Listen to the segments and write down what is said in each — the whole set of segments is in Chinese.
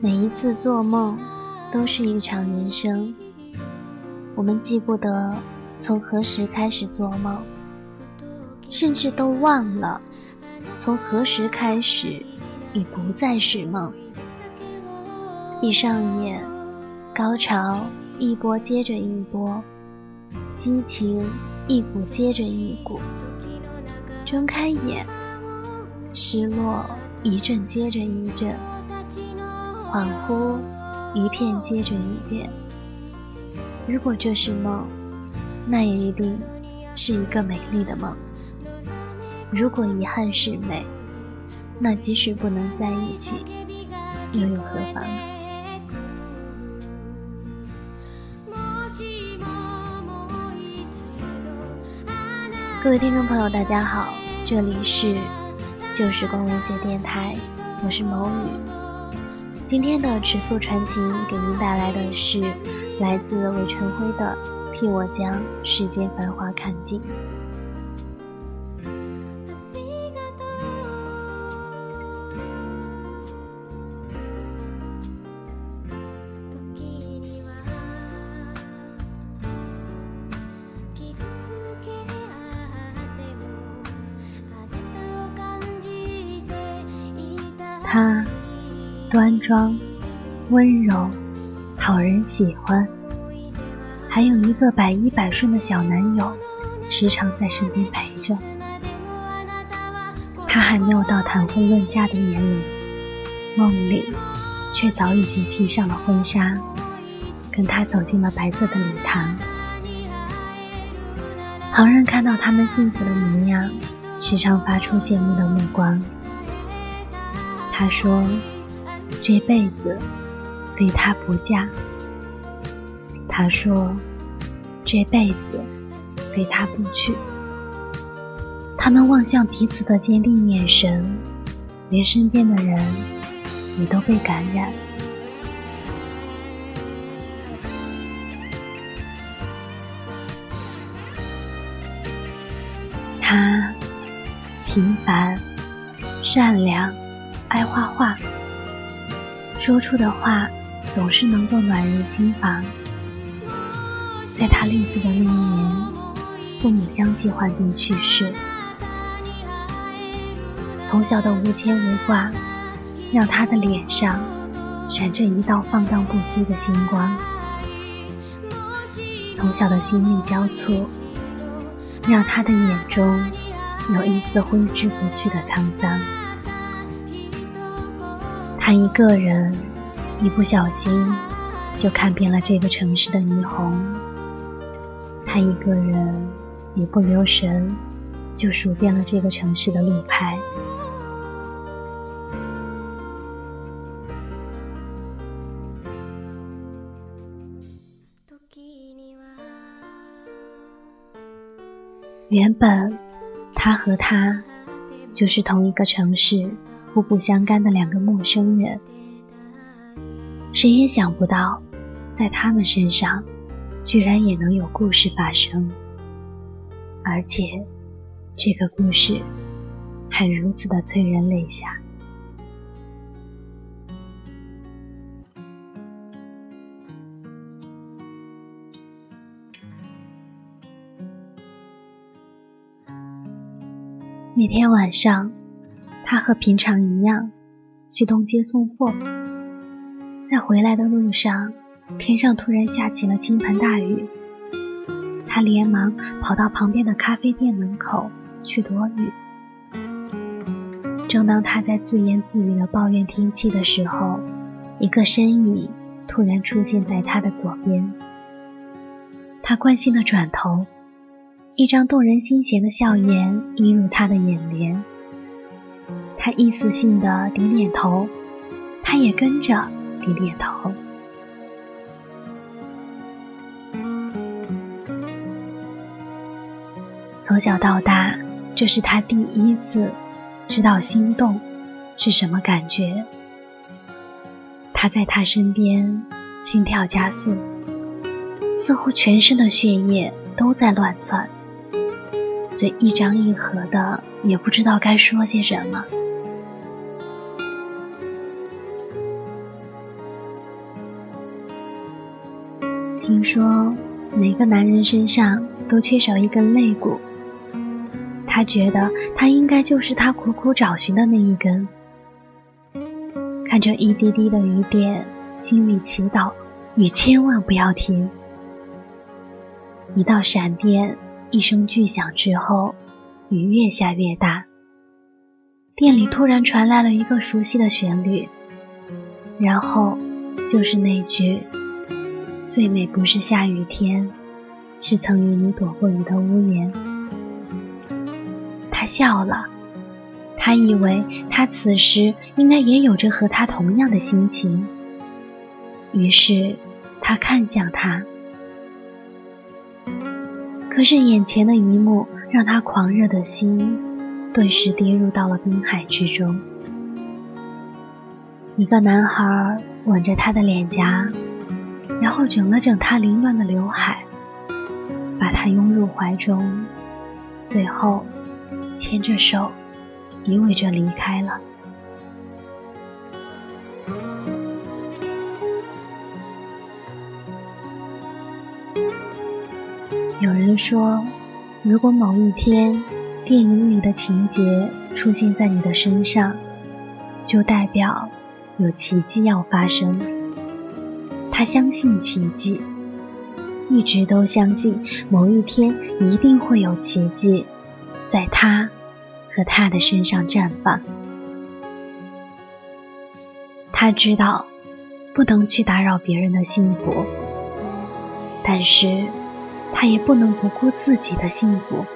每一次做梦都是一场人生，我们记不得从何时开始做梦，甚至都忘了从何时开始已不再是梦。闭上眼，高潮一波接着一波，激情一股接着一股；睁开眼，失落一阵接着一阵。恍惚，一片接着一片。如果这是梦，那也一定是一个美丽的梦。如果遗憾是美，那即使不能在一起，又有何妨？各位听众朋友，大家好，这里是旧时光文学电台，我是某雨。今天的迟速传奇给您带来的是来自韦晨辉的《替我将世间繁华看尽》。端庄、温柔、讨人喜欢，还有一个百依百顺的小男友，时常在身边陪着。他还没有到谈婚论嫁的年龄，梦里却早已经披上了婚纱，跟他走进了白色的礼堂。旁人看到他们幸福的模样，时常发出羡慕的目光。他说。这辈子非他不嫁。他说：“这辈子非他不娶。”他们望向彼此的坚定眼神，连身边的人也都被感染。他平凡、善良，爱画画。说出的话总是能够暖人心房。在他六岁的那一年，父母相继患病去世。从小的无牵无挂，让他的脸上闪着一道放荡不羁的星光。从小的心力交瘁，让他的眼中有一丝挥之不去的沧桑。他一个人，一不小心就看遍了这个城市的霓虹。他一个人，一不留神就数遍了这个城市的路牌。原本，他和他就是同一个城市。互不相干的两个陌生人，谁也想不到，在他们身上，居然也能有故事发生，而且，这个故事还如此的催人泪下。那天晚上。他和平常一样去东街送货，在回来的路上，天上突然下起了倾盆大雨。他连忙跑到旁边的咖啡店门口去躲雨。正当他在自言自语的抱怨天气的时候，一个身影突然出现在他的左边。他关心的转头，一张动人心弦的笑颜映入他的眼帘。他意思性的点点头，他也跟着点点头。从小到大，这是他第一次知道心动是什么感觉。他在他身边，心跳加速，似乎全身的血液都在乱窜，嘴一张一合的，也不知道该说些什么。听说每个男人身上都缺少一根肋骨，他觉得他应该就是他苦苦找寻的那一根。看着一滴滴的雨点，心里祈祷雨千万不要停。一道闪电，一声巨响之后，雨越下越大。店里突然传来了一个熟悉的旋律，然后就是那句：“最美不是下雨天，是曾与你躲过雨的屋檐。”他笑了。他以为他此时应该也有着和他同样的心情，于是他看向他。可是眼前的一幕让他狂热的心顿时跌入到了冰海之中。一个男孩吻着他的脸颊，然后整了整他凌乱的刘海，把他拥入怀中，最后牵着手。意味着离开了。有人说，如果某一天电影里的情节出现在你的身上，就代表有奇迹要发生。他相信奇迹，一直都相信某一天一定会有奇迹，在他。和他的身上绽放。他知道不能去打扰别人的幸福，但是他也不能不顾自己的幸福。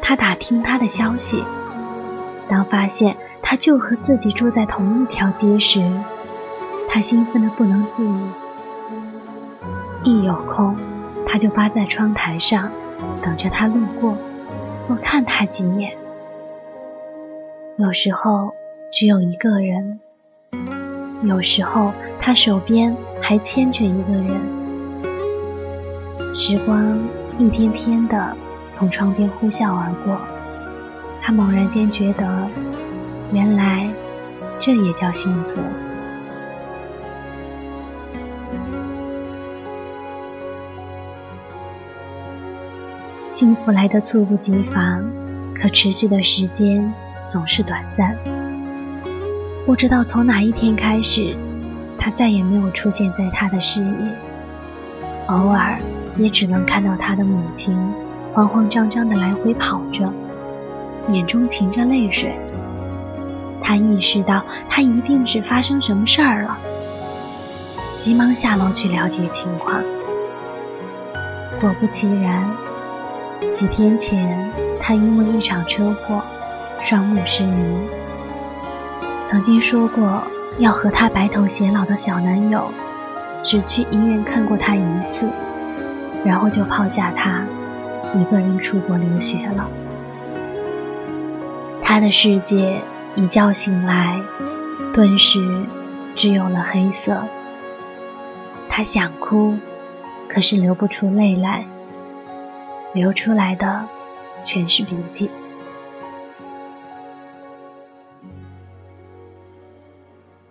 他打听他的消息，当发现他就和自己住在同一条街时，他兴奋的不能自已。一有空，他就扒在窗台上，等着他路过。多看他几眼，有时候只有一个人，有时候他手边还牵着一个人。时光一天天的从窗边呼啸而过，他猛然间觉得，原来这也叫幸福。幸福来的猝不及防，可持续的时间总是短暂。不知道从哪一天开始，他再也没有出现在他的视野，偶尔也只能看到他的母亲慌慌张张的来回跑着，眼中噙着泪水。他意识到他一定是发生什么事儿了，急忙下楼去了解情况。果不其然。几天前，他因为一场车祸，双目失明。曾经说过要和他白头偕老的小男友，只去医院看过他一次，然后就抛下他，一个人出国留学了。他的世界一觉醒来，顿时只有了黑色。他想哭，可是流不出泪来。流出来的全是鼻涕。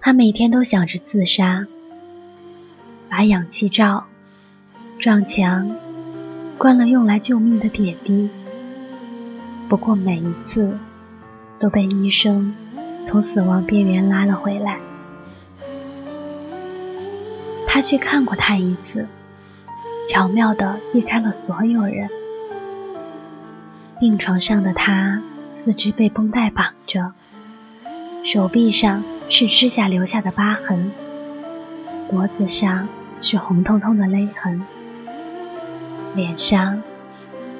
他每天都想着自杀，把氧气罩撞墙，关了用来救命的点滴。不过每一次都被医生从死亡边缘拉了回来。他去看过他一次，巧妙地避开了所有人。病床上的他，四肢被绷带绑着，手臂上是指甲留下的疤痕，脖子上是红彤彤的勒痕，脸上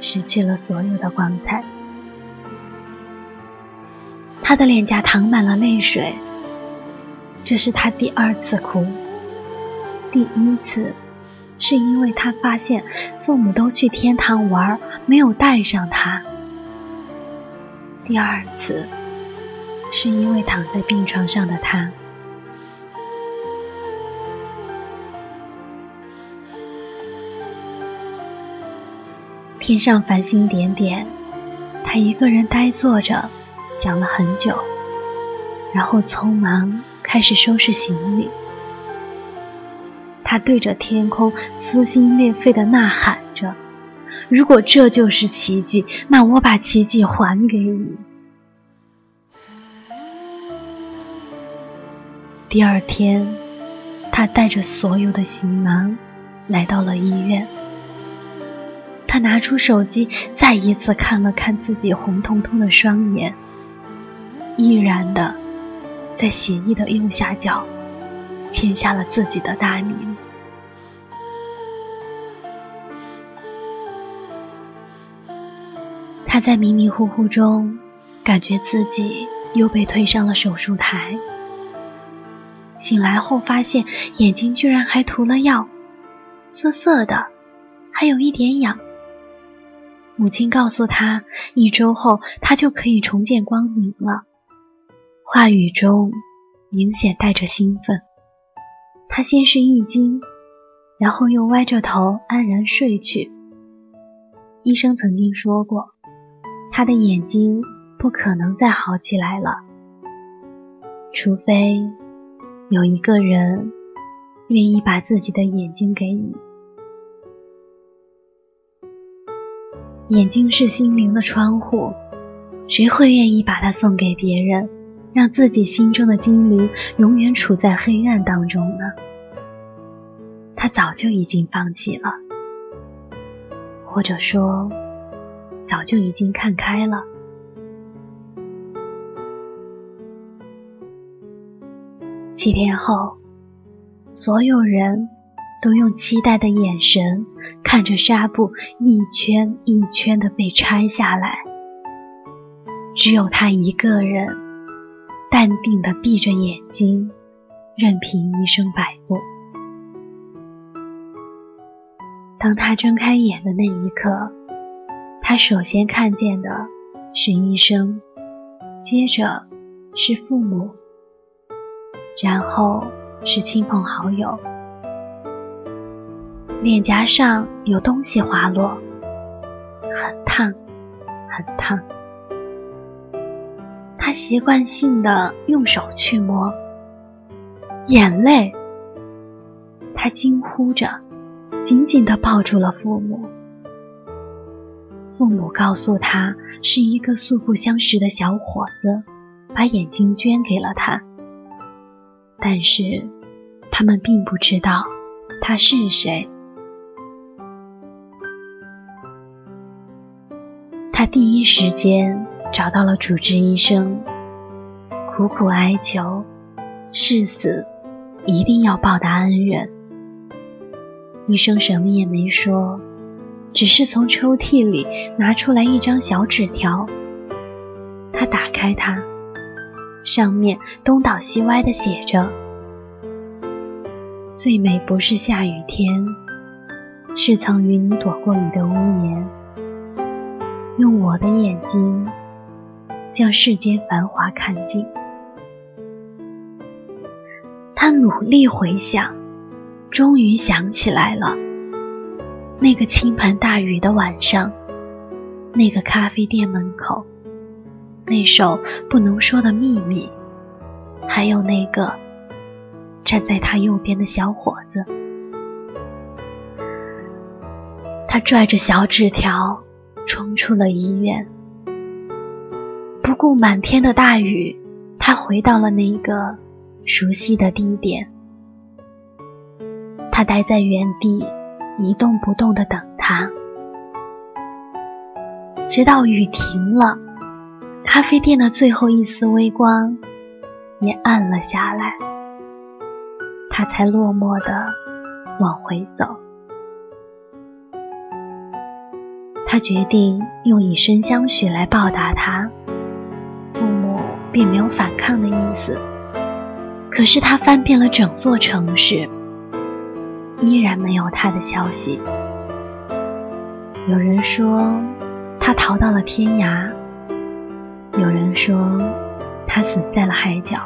失去了所有的光彩。他的脸颊淌满了泪水，这是他第二次哭。第一次是因为他发现父母都去天堂玩，没有带上他。第二次，是因为躺在病床上的他。天上繁星点点，他一个人呆坐着，想了很久，然后匆忙开始收拾行李。对着天空撕心裂肺的呐喊着：“如果这就是奇迹，那我把奇迹还给你。”第二天，他带着所有的行囊来到了医院。他拿出手机，再一次看了看自己红彤彤的双眼，毅然的在协议的右下角签下了自己的大名。他在迷迷糊糊中，感觉自己又被推上了手术台。醒来后，发现眼睛居然还涂了药，涩涩的，还有一点痒。母亲告诉他，一周后他就可以重见光明了。话语中明显带着兴奋。他先是一惊，然后又歪着头安然睡去。医生曾经说过，他的眼睛不可能再好起来了，除非有一个人愿意把自己的眼睛给你。眼睛是心灵的窗户，谁会愿意把它送给别人，让自己心中的精灵永远处在黑暗当中呢？他早就已经放弃了，或者说，早就已经看开了。七天后，所有人。都用期待的眼神看着纱布一圈一圈的被拆下来，只有他一个人淡定的闭着眼睛，任凭医生摆布。当他睁开眼的那一刻，他首先看见的是医生，接着是父母，然后是亲朋好友。脸颊上有东西滑落，很烫，很烫。他习惯性的用手去摸，眼泪。他惊呼着，紧紧的抱住了父母。父母告诉他，是一个素不相识的小伙子把眼睛捐给了他，但是他们并不知道他是谁。他第一时间找到了主治医生，苦苦哀求，誓死一定要报答恩人。医生什么也没说，只是从抽屉里拿出来一张小纸条。他打开它，上面东倒西歪的写着：“最美不是下雨天，是曾与你躲过雨的屋檐。”用我的眼睛将世间繁华看尽。他努力回想，终于想起来了。那个倾盆大雨的晚上，那个咖啡店门口，那首不能说的秘密，还有那个站在他右边的小伙子。他拽着小纸条。冲出了医院，不顾满天的大雨，他回到了那个熟悉的地点。他待在原地一动不动的等他，直到雨停了，咖啡店的最后一丝微光也暗了下来，他才落寞的往回走。他决定用以身相许来报答他，父母并没有反抗的意思。可是他翻遍了整座城市，依然没有他的消息。有人说他逃到了天涯，有人说他死在了海角。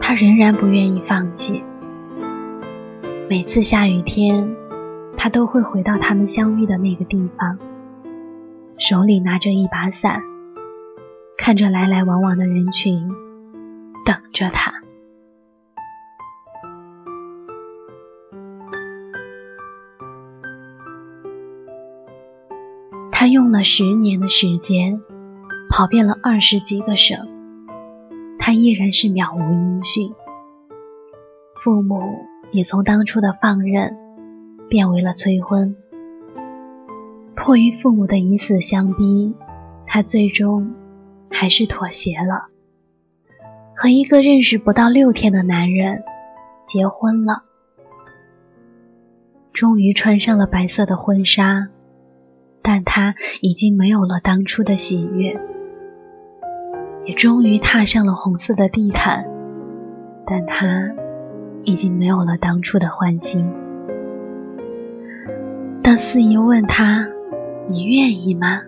他仍然不愿意放弃。每次下雨天。他都会回到他们相遇的那个地方，手里拿着一把伞，看着来来往往的人群，等着他。他用了十年的时间，跑遍了二十几个省，他依然是渺无音讯。父母也从当初的放任变为了催婚。迫于父母的以死相逼，他最终还是妥协了，和一个认识不到六天的男人结婚了。终于穿上了白色的婚纱，但他已经没有了当初的喜悦；也终于踏上了红色的地毯，但他已经没有了当初的欢心。当司仪问他：“你愿意吗？”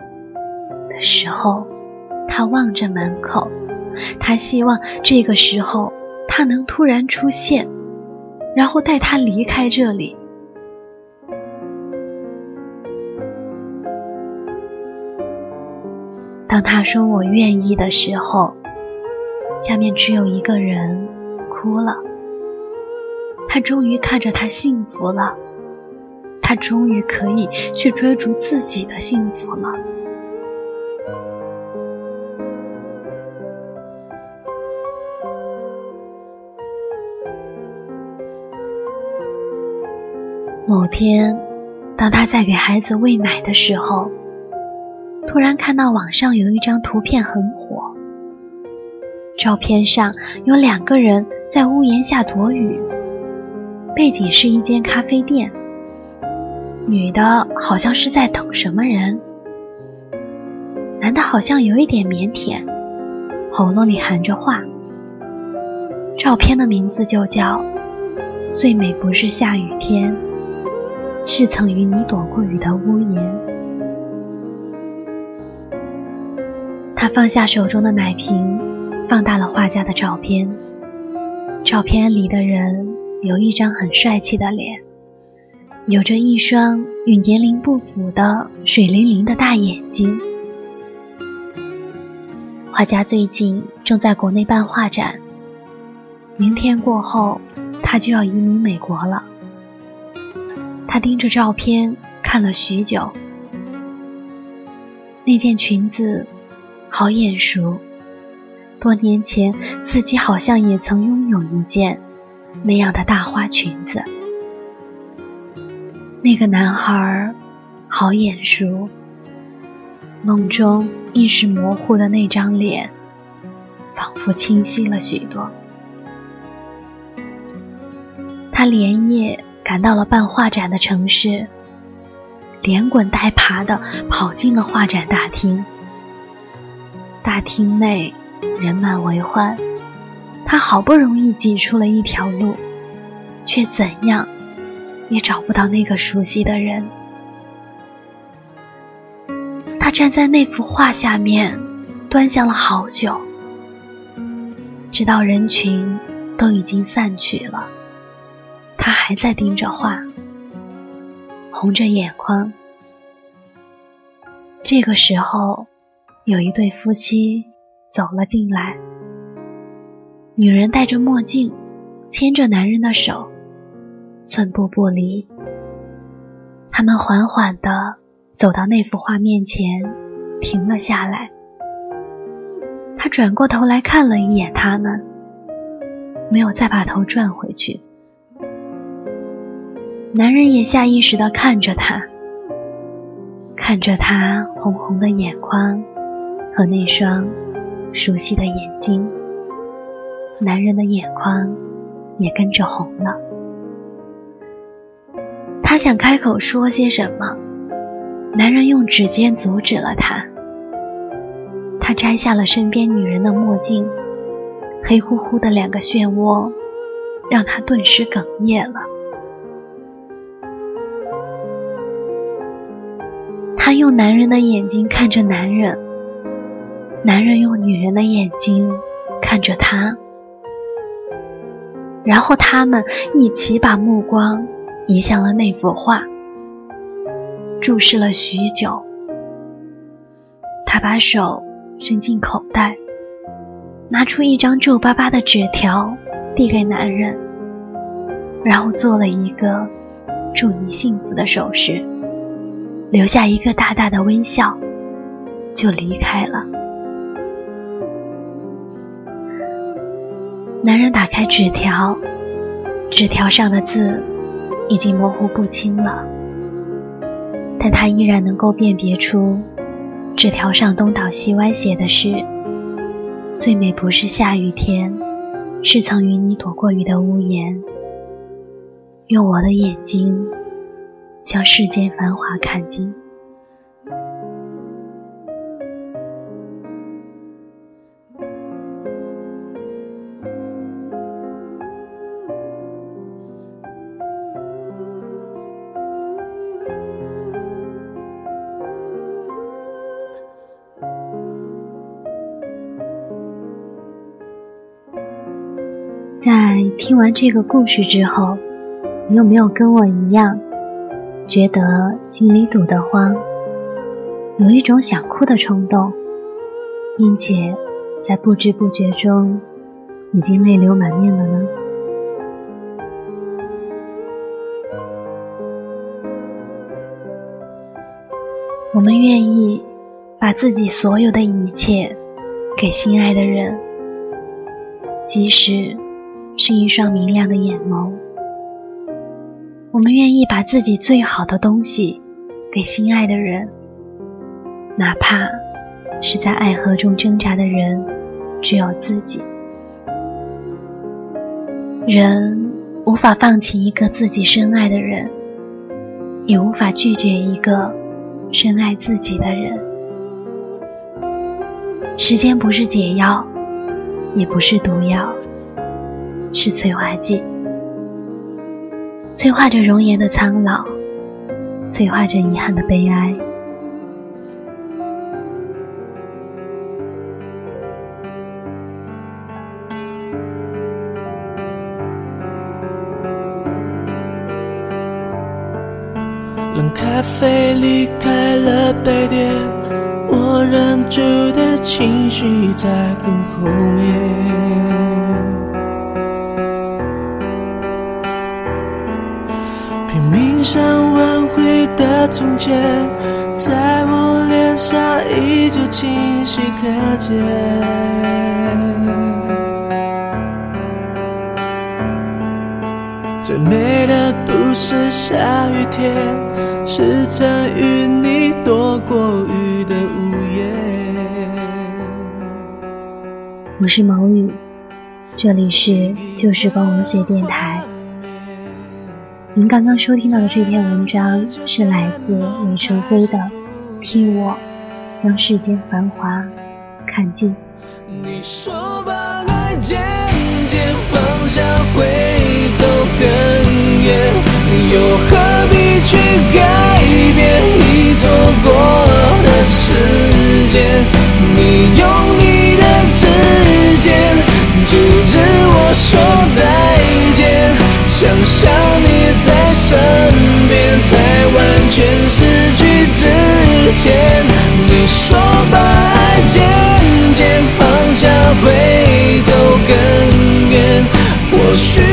的时候，他望着门口，他希望这个时候他能突然出现，然后带他离开这里。当他说“我愿意”的时候，下面只有一个人哭了。他终于看着他幸福了，他终于可以去追逐自己的幸福了。某天，当他在给孩子喂奶的时候。突然看到网上有一张图片很火，照片上有两个人在屋檐下躲雨，背景是一间咖啡店，女的好像是在等什么人，男的好像有一点腼腆，喉咙里含着话。照片的名字就叫《最美不是下雨天，是曾与你躲过雨的屋檐》。他放下手中的奶瓶，放大了画家的照片。照片里的人有一张很帅气的脸，有着一双与年龄不符的水灵灵的大眼睛。画家最近正在国内办画展，明天过后他就要移民美国了。他盯着照片看了许久，那件裙子。好眼熟，多年前自己好像也曾拥有一件那样的大花裙子。那个男孩好眼熟，梦中意识模糊的那张脸，仿佛清晰了许多。他连夜赶到了办画展的城市，连滚带爬的跑进了画展大厅。大厅内人满为患，他好不容易挤出了一条路，却怎样也找不到那个熟悉的人。他站在那幅画下面，端详了好久，直到人群都已经散去了，他还在盯着画，红着眼眶。这个时候。有一对夫妻走了进来，女人戴着墨镜，牵着男人的手，寸步不离。他们缓缓地走到那幅画面前，停了下来。他转过头来看了一眼他们，没有再把头转回去。男人也下意识地看着他，看着他红红的眼眶。和那双熟悉的眼睛，男人的眼眶也跟着红了。他想开口说些什么，男人用指尖阻止了他。他摘下了身边女人的墨镜，黑乎乎的两个漩涡，让他顿时哽咽了。他用男人的眼睛看着男人。男人用女人的眼睛看着他，然后他们一起把目光移向了那幅画，注视了许久。他把手伸进口袋，拿出一张皱巴巴的纸条，递给男人，然后做了一个祝你幸福的手势。留下一个大大的微笑，就离开了。男人打开纸条，纸条上的字已经模糊不清了，但他依然能够辨别出，纸条上东倒西歪写的是：“最美不是下雨天，是曾与你躲过雨的屋檐。”用我的眼睛，将世间繁华看尽。听完这个故事之后。你有没有跟我一样，觉得心里堵得慌，有一种想哭的冲动，并且在不知不觉中已经泪流满面了呢？我们愿意把自己所有的一切给心爱的人，即使是一双明亮的眼眸。我们愿意把自己最好的东西给心爱的人，哪怕是在爱河中挣扎的人只有自己。人无法放弃一个自己深爱的人，也无法拒绝一个深爱自己的人。时间不是解药，也不是毒药，是催化剂。催化着容颜的苍老，催化着遗憾的悲哀。冷咖啡离开了杯垫，我忍住的情绪在更后面。在我脸上依旧清晰可见。最美的不是下雨天，是曾与你躲过雨的屋檐。我是毛雨，这里是旧时光文学电台。您刚刚收听到的这篇文章是来自于你陈飞的替我将世间繁华看尽。你说把爱渐渐放下会走更远又何必去改变已错过的时间你用你的指尖阻止我说再见想象也许